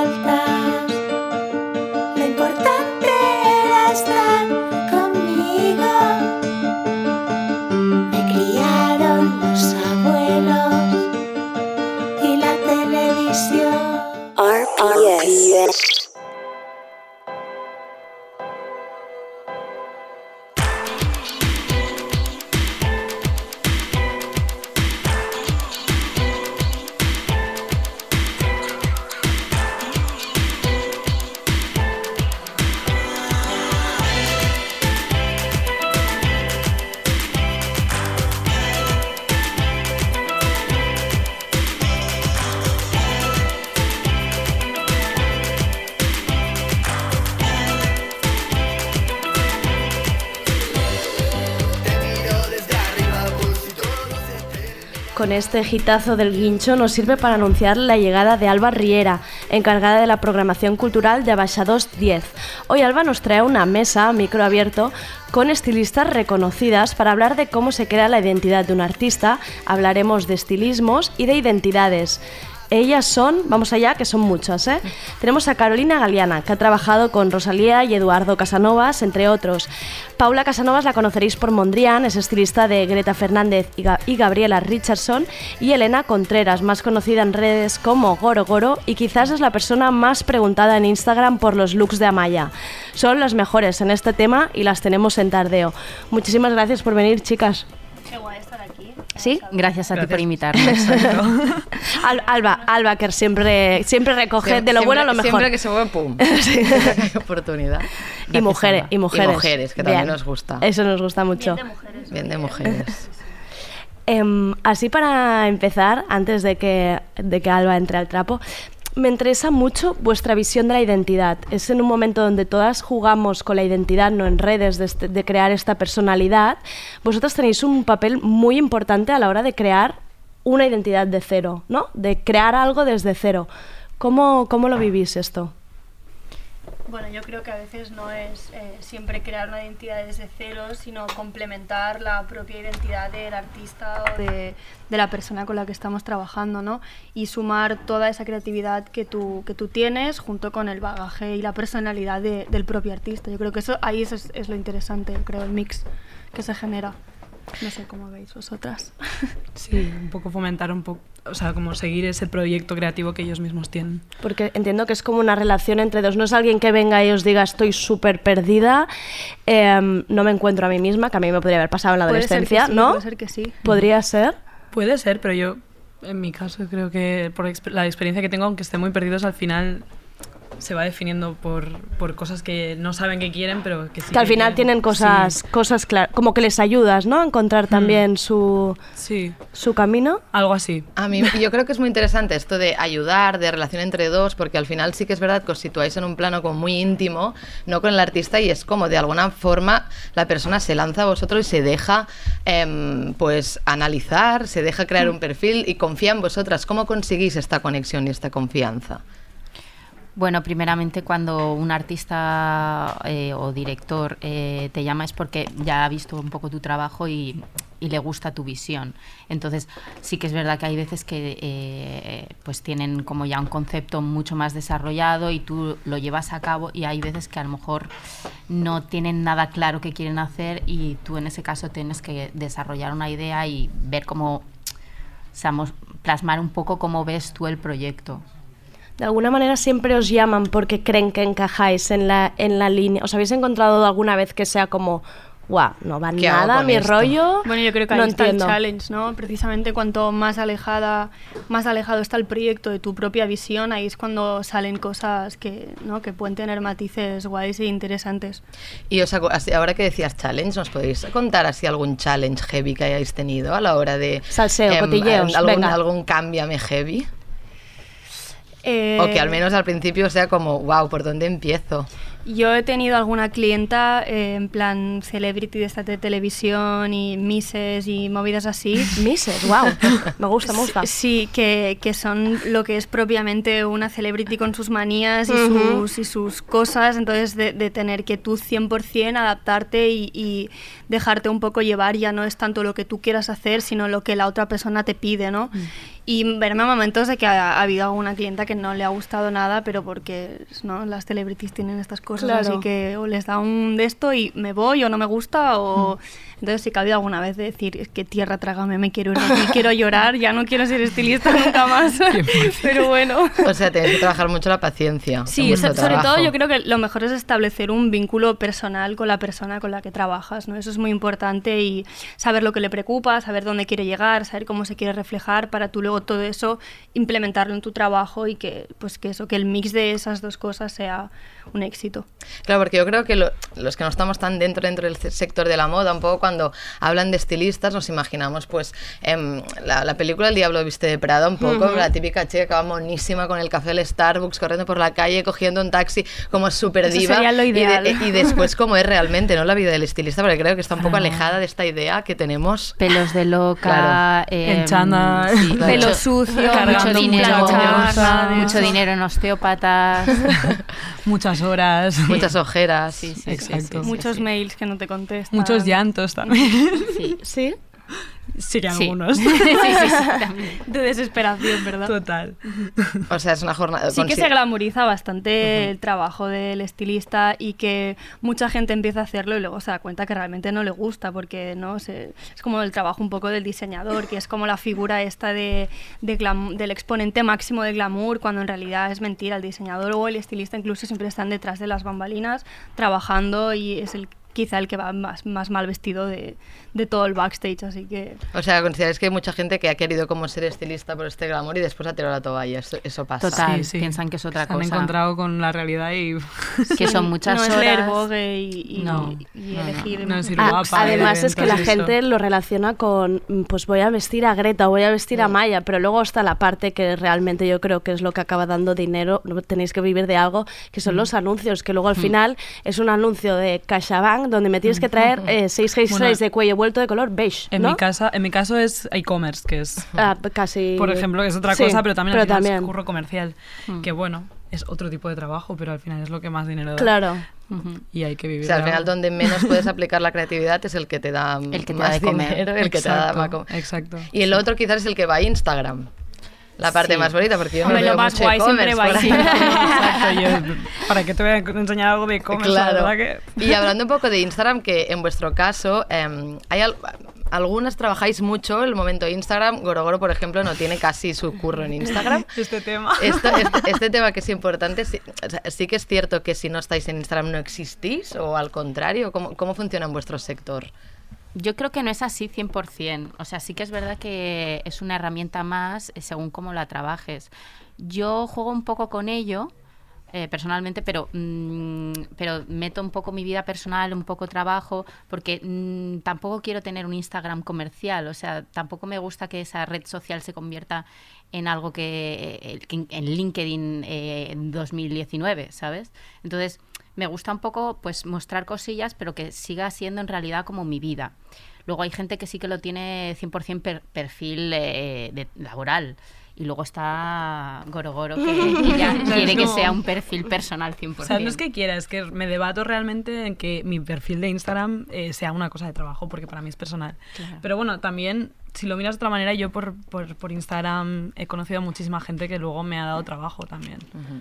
con este hitazo del guincho nos sirve para anunciar la llegada de Alba Riera, encargada de la programación cultural de Abaixados 10. Hoy Alba nos trae una mesa, micro abierto, con estilistas reconocidas para hablar de cómo se crea la identidad de un artista, hablaremos de estilismos y de identidades. Ellas son, vamos allá, que son muchas, ¿eh? Tenemos a Carolina Galeana, que ha trabajado con Rosalía y Eduardo Casanovas, entre otros. Paula Casanovas la conoceréis por Mondrian, es estilista de Greta Fernández y, y Gabriela Richardson. Y Elena Contreras, más conocida en redes como Goro Goro, y quizás es la persona más preguntada en Instagram por los looks de Amaya. Son las mejores en este tema y las tenemos en tardeo. Muchísimas gracias por venir, chicas. Qué guay. ¿Sí? Gracias a ti por invitarme. Al- Alba, Alba, que siempre, siempre recoge de lo bueno a lo mejor. Siempre que se mueve, pum. Sí. Hay oportunidad. y mujeres, y mujeres. Y mujeres, que también Bien. nos gusta. Eso nos gusta mucho. Bien de mujeres. Em, así para empezar, antes de que, de que Alba entre al trapo, me interesa mucho vuestra visión de la identidad. Es en un momento donde todas jugamos con la identidad, no en redes, de, este- de crear esta personalidad. Vosotras tenéis un papel muy importante a la hora de crear una identidad de cero, ¿no? De crear algo desde cero. ¿Cómo, cómo lo vivís esto? Bueno, yo creo que a veces no es eh, siempre crear una identidad desde cero, sino complementar la propia identidad del artista o de, la persona con la que estamos trabajando, ¿no? Y sumar toda esa creatividad que tú, que tú tienes junto con el bagaje y la personalidad de- del propio artista. Yo creo que eso ahí es, es lo interesante, creo, el mix que se genera. No sé cómo veis vosotras. Sí, un poco fomentar un poco, o sea, como seguir ese proyecto creativo que ellos mismos tienen. Porque entiendo que es como una relación entre dos. No es alguien que venga y os diga estoy súper perdida, em, no me encuentro a mí misma, que a mí me podría haber pasado en la adolescencia, sí, ¿no? puede ser que sí. Podría ser. Puede ser, pero yo, en mi caso, creo que por la experiencia que tengo, aunque esté muy perdidos, al final se va definiendo por, por cosas que no saben que quieren, pero que sí. que al que final quieren. tienen cosas, Sí. cosas claras, como que les ayudas, ¿no? A encontrar también su, Sí. su camino. Algo así. A mí yo creo que es muy interesante esto de ayudar, de relación entre dos, porque al final sí que es verdad que os situáis en un plano como muy íntimo, no con el artista, y es como de alguna forma la persona se lanza a vosotros y se deja em, pues analizar, se deja crear un perfil y confía en vosotras. ¿Cómo conseguís esta conexión y esta confianza? Bueno, primeramente cuando un artista eh, o director eh, te llama es porque ya ha visto un poco tu trabajo y, le gusta tu visión. Entonces sí que es verdad que hay veces que eh, pues tienen como ya un concepto mucho más desarrollado y tú lo llevas a cabo y hay veces que a lo mejor no tienen nada claro qué quieren hacer y tú en ese caso tienes que desarrollar una idea y ver cómo, o plasmar un poco cómo ves tú el proyecto. De alguna manera siempre os llaman porque creen que encajáis en la, en la línea. ¿Os habéis encontrado alguna vez que sea como, guau, no va ¿Qué hago nada mi esto? rollo? Bueno, yo creo que ahí no está entiendo. el challenge, ¿no? Precisamente cuanto más alejada, más alejado está el proyecto de tu propia visión, ahí es cuando salen cosas que, ¿no? que pueden tener matices guays e interesantes. Y os ahora que decías challenge, ¿nos podéis contar así algún challenge heavy que hayáis tenido a la hora de... Salseo, cotilleos, algún, venga. algún cámbiame heavy? Eh, O que al menos al principio sea como, wow, ¿por dónde empiezo? Yo he tenido alguna clienta eh, en plan celebrity de esta de televisión y misses y movidas así. Misses, wow. Me gusta, me gusta. Sí, que, que son lo que es propiamente una celebrity con sus manías y, sus, y sus cosas. Entonces, de, de tener que tú 100% adaptarte y, y dejarte un poco llevar, ya no es tanto lo que tú quieras hacer, sino lo que la otra persona te pide, ¿no? Y verme a momentos de que ha, ha habido alguna clienta que no le ha gustado nada, pero porque ¿no? las celebrities tienen estas cosas, Claro. así que o les da un de esto y me voy o no me gusta, o entonces sí que ha habido alguna vez de decir, es que tierra, trágame, me quiero ir aquí, quiero llorar, ya no quiero ser estilista nunca más. pero bueno. O sea, tenéis que trabajar mucho la paciencia. en Sí, vuestro so- sobre todo yo creo que lo mejor es establecer un vínculo personal con la persona con la que trabajas, ¿no? Eso es muy importante y saber lo que le preocupa, saber dónde quiere llegar, saber cómo se quiere reflejar para tú luego luego todo eso implementarlo en tu trabajo y que, pues que eso, que el mix de esas dos cosas sea un éxito. Claro, porque yo creo que lo- los que no estamos tan dentro dentro del sector de la moda, un poco cuando hablan de estilistas nos imaginamos pues em, la, la película El Diablo viste de Prada, un poco la típica chica que va monísima con el café del Starbucks, corriendo por la calle, cogiendo un taxi, como súper diva. sería lo y de- ideal. Y, después cómo es realmente, ¿no? La vida del estilista, porque creo que está un poco alejada de esta idea que tenemos. Pelos de loca, Claro. em, En sí, Pelo mucho- sucio, mucho dinero, mucho dinero en osteópatas. Muchas horas. Muchas ojeras. Sí, sí, Exacto. Muchos mails que no te contestan. Muchos llantos también. Sí. ¿Sí? Que algunos. Sí, sí, sí. De desesperación, ¿verdad? Total. O sea, es una jornada. Sí que se glamoriza bastante el trabajo del estilista y que mucha gente empieza a hacerlo y luego se da cuenta que realmente no le gusta porque no Se- es como el trabajo un poco del diseñador, que es como la figura esta de, de glam- del exponente máximo de glamour cuando en realidad es mentira. El diseñador o el estilista incluso siempre están detrás de las bambalinas trabajando y es el quizá el que va más, más mal vestido de, de todo el backstage, así que... O sea, consideráis que hay mucha gente que ha querido como ser estilista por este glamour y después ha tirado la toalla. Eso, eso pasa. Total, piensan que es otra Se han cosa. encontrado con la realidad y... Que son muchas no es horas. leer Vogue y, y- No, y no, no. elegir... No es ir Ah, guapa, además es que la eso. gente lo relaciona con, mm, pues voy a vestir a Greta o voy a vestir a Maya, pero luego está la parte que realmente yo creo que es lo que acaba dando dinero, no tenéis que vivir de algo, que son Mm. los anuncios, que luego al Mm. final es un anuncio de CaixaBank donde me tienes que traer eh, seis jerseys Bueno, de cuello vuelto de color beige, En, ¿no? mi casa, en mi caso es e-commerce, que es... Ah, casi... Por ejemplo, que es otra Sí, cosa, pero también, pero al final también. es curro comercial. Mm. Que bueno, es otro tipo de trabajo, pero al final es lo que más dinero da. Claro. Y hay que O vivir. sea, al final algo. donde menos puedes aplicar la creatividad es el que te da El que te más da de comer. dinero, el que te da Exacto, más exacto. Y el otro quizás es el que va a Instagram. La parte Sí. más bonita, porque yo Hombre, no lo veo más mucho guay siempre va ahí. Exacto, yo, ¿para qué te voy a enseñar algo de e-commerce? La Claro. verdad que... Y hablando un poco de Instagram, que en vuestro caso, em, hay al- algunas trabajáis mucho el momento Instagram. Gorogoro, por ejemplo, no tiene casi su curro en Instagram. Este tema. Esto- este, este tema que es importante, sí, o sea, sí que es cierto que si no estáis en Instagram no existís, o al contrario, ¿cómo, cómo funciona en vuestro sector? Yo creo que no es así 100%. O sea, sí que es verdad que es una herramienta más eh, según cómo la trabajes. Yo juego un poco con ello. eh, personalmente, pero, mm, pero meto un poco mi vida personal, un poco trabajo, porque mm, tampoco quiero tener un Instagram comercial, o sea, tampoco me gusta que esa red social se convierta en algo que, eh, en LinkedIn en 2019, ¿sabes? Entonces, me gusta un poco pues mostrar cosillas, pero que siga siendo en realidad como mi vida. Luego hay gente que sí que lo tiene 100% per- perfil eh, de, laboral. Y luego está Gorogoro, que, que ya quiere que sea un perfil personal 100%. O sea, no es que quiera, es que me debato realmente en que mi perfil de Instagram eh, sea una cosa de trabajo, porque para mí es personal. Claro. Pero bueno, también, si lo miras de otra manera, yo por, por, por Instagram he conocido a muchísima gente que luego me ha dado trabajo también.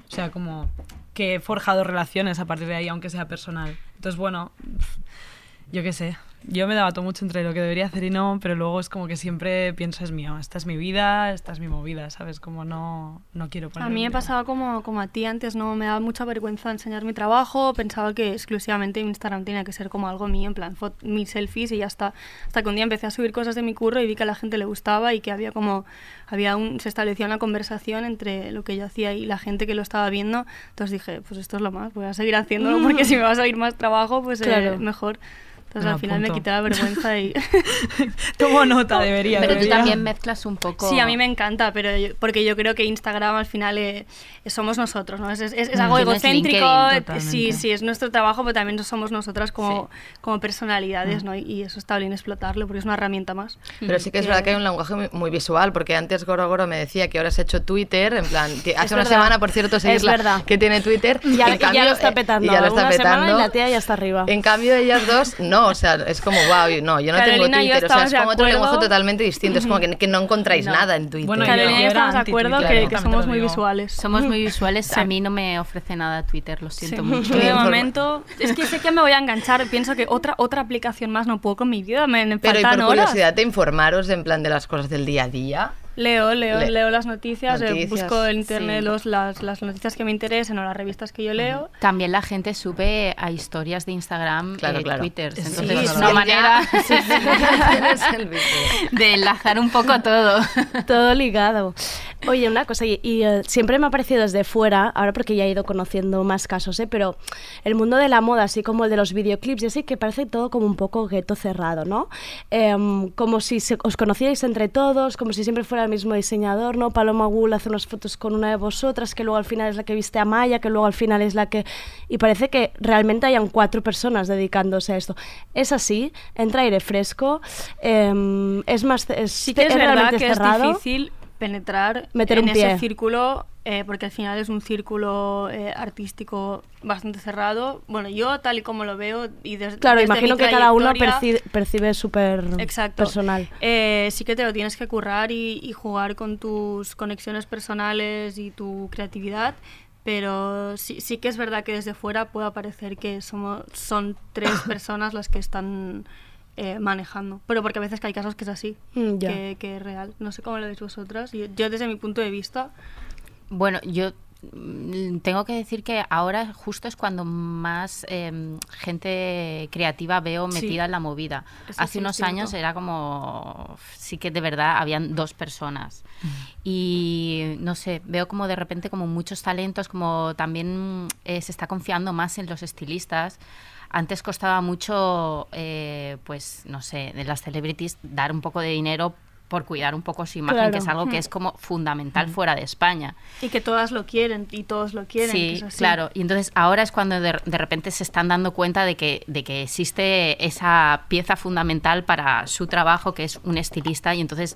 O sea, como que he forjado relaciones a partir de ahí, aunque sea personal. Entonces, bueno, yo qué sé. Yo me debato mucho entre lo que debería hacer y no, pero luego es como que siempre pienso es mío, esta es mi vida, esta es mi movida, ¿sabes? Como no, no quiero poner A mí me pasaba como, como a ti antes, ¿no? Me daba mucha vergüenza enseñar mi trabajo, pensaba que exclusivamente Instagram tenía que ser como algo mío, en plan, mis selfies y ya está. Hasta que un día empecé a subir cosas de mi curro y vi que a la gente le gustaba y que había como, había un, se establecía una conversación entre lo que yo hacía y la gente que lo estaba viendo. Entonces dije, pues esto es lo más, voy a seguir haciéndolo porque si me va a salir más trabajo, pues eh, Claro. mejor. Entonces Me al final me quité la vergüenza y... Tomo nota, debería. Pero tú también mezclas un poco... Sí, a mí me encanta, pero yo- porque yo creo que Instagram al final eh, somos nosotros, ¿no? Es, es- es Mm. algo egocéntrico, LinkedIn, eh, sí, sí, es nuestro trabajo, pero también somos nosotras como, como personalidades, ¿no? Y, y eso está bien explotarlo porque es una herramienta más. Pero sí que es verdad que hay un lenguaje muy, muy visual, porque antes Goro Goro me decía que ahora has hecho Twitter, en plan, que hace una verdad. semana, por cierto, Es seguirla, verdad. que tiene Twitter. Y ya, en y ya cambio, lo está eh, petando. y ya lo está Una semana petando. y la tía ya está arriba. En cambio, ellas dos, no, o sea, es como, wow, no, yo no Carolina tengo Twitter, o sea, es de como otro lenguaje totalmente distinto, es como que, que no encontráis No. nada en Twitter. Bueno, Carolina y yo estamos de acuerdo que, somos muy visuales. Somos muy visuales. Sí. A mí no me ofrece nada Twitter, lo siento Sí. mucho. Yo de momento, es que sé que me voy a enganchar, pienso que otra, otra aplicación más no puedo con mi vida, me, Pero y por horas. curiosidad, ¿te informaros en plan de las cosas del día a día? Leo, leo, Le- leo las noticias, eh, Noticias, busco en internet sí. los, las, las noticias que me interesen o las revistas que yo leo. También la gente sube a historias de Instagram, Claro, eh, claro. Twitter. Sí, Entonces sí, es una manera de enlazar un poco todo. Todo ligado. Oye, una cosa, y, y, eh, siempre me ha parecido desde fuera, ahora porque ya he ido conociendo más casos, ¿eh? pero el mundo de la moda, así como el de los videoclips, y así que parece todo como un poco gueto cerrado, ¿no? Em, como si se- os conocierais entre todos, como si siempre fuera el mismo diseñador, ¿no? Paloma Gul hace unas fotos con una de vosotras, que luego al final es la que viste a Maya, que luego al final es la que... Y parece que realmente hayan cuatro personas dedicándose a esto. Es así, entra aire fresco, em, es más... Es, Sí que es, verdad realmente que cerrado. es difícil penetrar Meter en un pie. ese círculo, eh, porque al final es un círculo eh, artístico bastante cerrado. Bueno, yo tal y como lo veo y des- Claro, desde imagino mi que cada uno perci- percibe súper personal. Eh, sí que te lo tienes que currar y, y jugar con tus conexiones personales y tu creatividad, pero sí, sí que es verdad que desde fuera puede parecer que somos, son tres personas las que están eh, manejando, pero porque a veces que hay casos que es así, Mm, ya. que, que es real. No sé cómo lo veis vosotras. Yo, yo desde mi punto de vista, Bueno, yo mm, tengo que decir que ahora justo es cuando más em, gente creativa veo Sí. metida en la movida. Eso Hace unos cierto. años era como, sí que de verdad habían dos personas. Y no sé, veo como de repente como muchos talentos, como también eh, se está confiando más en los estilistas. Antes costaba mucho, eh, pues, no sé, de las celebrities dar un poco de dinero por cuidar un poco su imagen, Claro. que es algo que Mm. es como fundamental fuera de España. y que todas lo quieren y todos lo quieren. Sí, claro. Y entonces ahora es cuando de, de repente se están dando cuenta de que, de que existe esa pieza fundamental para su trabajo, que es un estilista, y entonces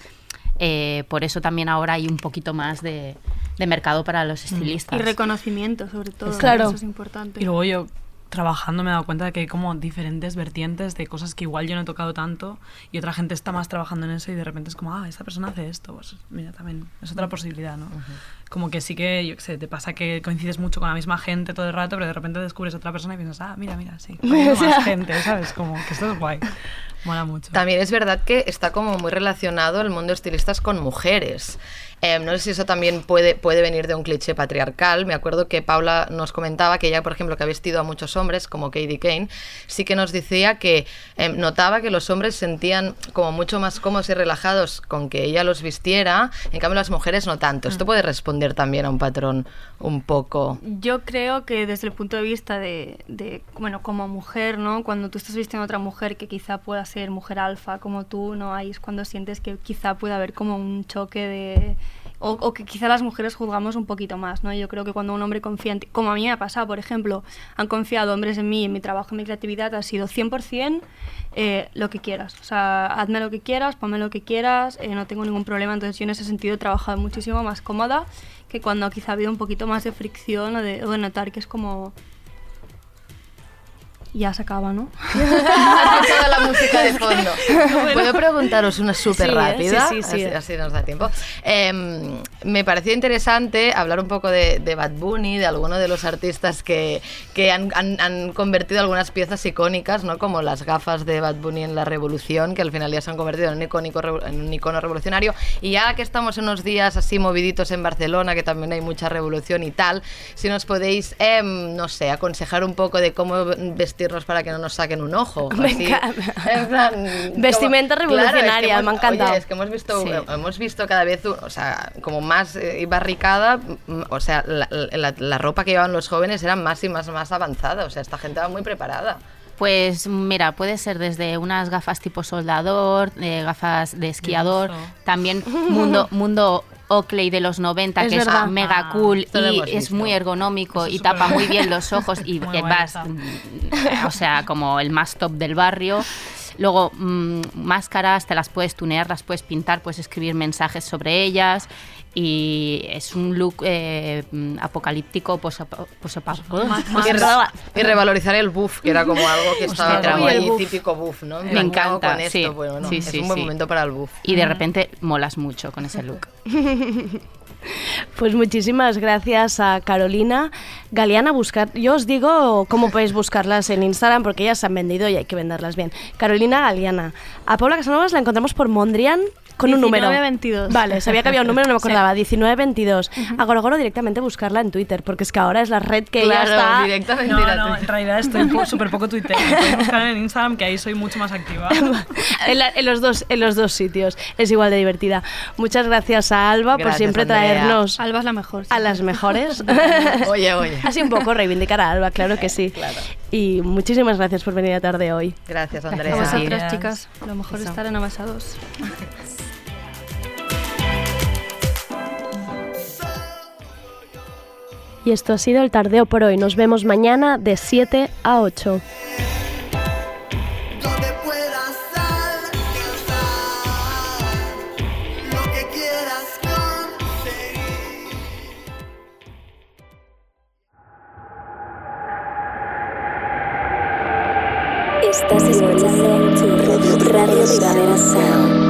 eh, por eso también ahora hay un poquito más de, de mercado para los Y estilistas. reconocimiento, sobre todo. Claro. Eso es importante. Y luego yo trabajando me he dado cuenta de que hay como diferentes vertientes de cosas que igual yo no he tocado tanto y otra gente está más trabajando en eso y de repente es como, ah, esta persona hace esto, pues mira, también es otra posibilidad, ¿no? Como que sí que, yo qué sé, te pasa que coincides mucho con la misma gente todo el rato, pero de repente descubres otra persona y piensas, ah, mira, mira, sí, hay más gente, ¿sabes? Como que esto es guay, mola mucho. También es verdad que está como muy relacionado el mundo de estilistas con mujeres. Eh, no sé si eso también puede, puede venir de un cliché patriarcal. Me acuerdo que Paula nos comentaba que ella, por ejemplo, que ha vestido a muchos hombres, como Katie Kane, sí que nos decía que eh, notaba que los hombres sentían como mucho más cómodos y relajados con que ella los vistiera, en cambio las mujeres no tanto. Esto puede responder también a un patrón un poco... Yo creo que desde el punto de vista de, de, bueno, como mujer, ¿no? Cuando tú estás vistiendo a otra mujer que quizá pueda ser mujer alfa como tú, ¿no? Ahí es cuando sientes que quizá puede haber como un choque de... O, que quizá las mujeres juzgamos un poquito más, ¿no? Yo creo que cuando un hombre confía en como a mí me ha pasado, por ejemplo, han confiado hombres en mí, en mi trabajo, en mi creatividad, ha sido 100% eh, lo que quieras. O sea, hazme lo que quieras, ponme lo que quieras, eh, no tengo ningún problema. Entonces yo en ese sentido he trabajado muchísimo más cómoda que cuando quizá ha habido un poquito más de fricción o o de notar que es como... Ya se acaba, ¿no? Toda la música de fondo. Bueno. ¿Puedo preguntaros una súper Sí, ¿eh? rápida? Sí, sí, sí. Así, así nos da tiempo. Eh, me pareció interesante hablar un poco de, de Bad Bunny, de alguno de los artistas que, que han, han- han convertido algunas piezas icónicas, ¿no? como las gafas de Bad Bunny en la Revolución, que al final ya se han convertido en un, icónico, en un icono revolucionario. Y ya que estamos en unos días así moviditos en Barcelona, que también hay mucha revolución y tal, si nos podéis, em, no sé, aconsejar un poco de cómo vestirnos para que no nos saquen un ojo. Me así. encanta. En plan, Vestimenta como- claro, es que revolucionaria, hemos- me ha encantado. oye, es que hemos visto, Sí. hemos visto cada vez, o sea, como más eh, barricada, mm, o sea, la, la- la ropa que llevaban los jóvenes era más y más, más avanzada, o sea, esta gente va muy preparada. Pues mira, puede ser desde unas gafas tipo soldador, eh, gafas de esquiador, también mundo, mundo Oakley de los 90, Es que verdad. es mega Ah, cool y es muy ergonómico y tapa muy bien los ojos y vas, mm, o sea, como el más top del barrio. Luego, mm, máscaras, te las puedes tunear, las puedes pintar, puedes escribir mensajes sobre ellas. Y es un look eh, mm, apocalíptico, posapo- posapo- Y, re- y revalorizar el buff, que era como algo que estaba como ahí típico buff, ¿no? Me plan, ¿qué hago encanta, con esto? sí, Bueno, sí, es sí, un buen momento para el buff. Y de repente molas mucho con ese look. Pues muchísimas gracias a Carolina. Galeana, buscar. Yo os digo cómo podéis buscarlas en Instagram porque ellas se han vendido y hay que venderlas bien. Carolina Galeana. A Paula Casanovas la encontramos por Mondrian con un número. 1922. Vale, sabía que había un número, no me acordaba. 1922. A Gorogoro directamente buscarla en Twitter, porque es que ahora es la red que ella está. No, no, en realidad estoy súper poco. Me podéis buscar en Instagram, que ahí soy mucho más activa. en, la- en los dos, en los dos sitios. Es igual de divertida. Muchas gracias a Alba por Gracias, siempre Andrea. traernos Alba es la mejor. a las mejores. Oye, oye. Así un poco reivindicar a Alba, claro que sí. Y muchísimas gracias por venir a tarde hoy. Gracias, A Andrea. vosotras, chicas. Lo mejor es Eso. estar en. Y esto ha sido el tardeo por hoy. Nos vemos mañana de 7 a 8. lo que quieras conseguir. Estás escuchando Radio Primavera Sound.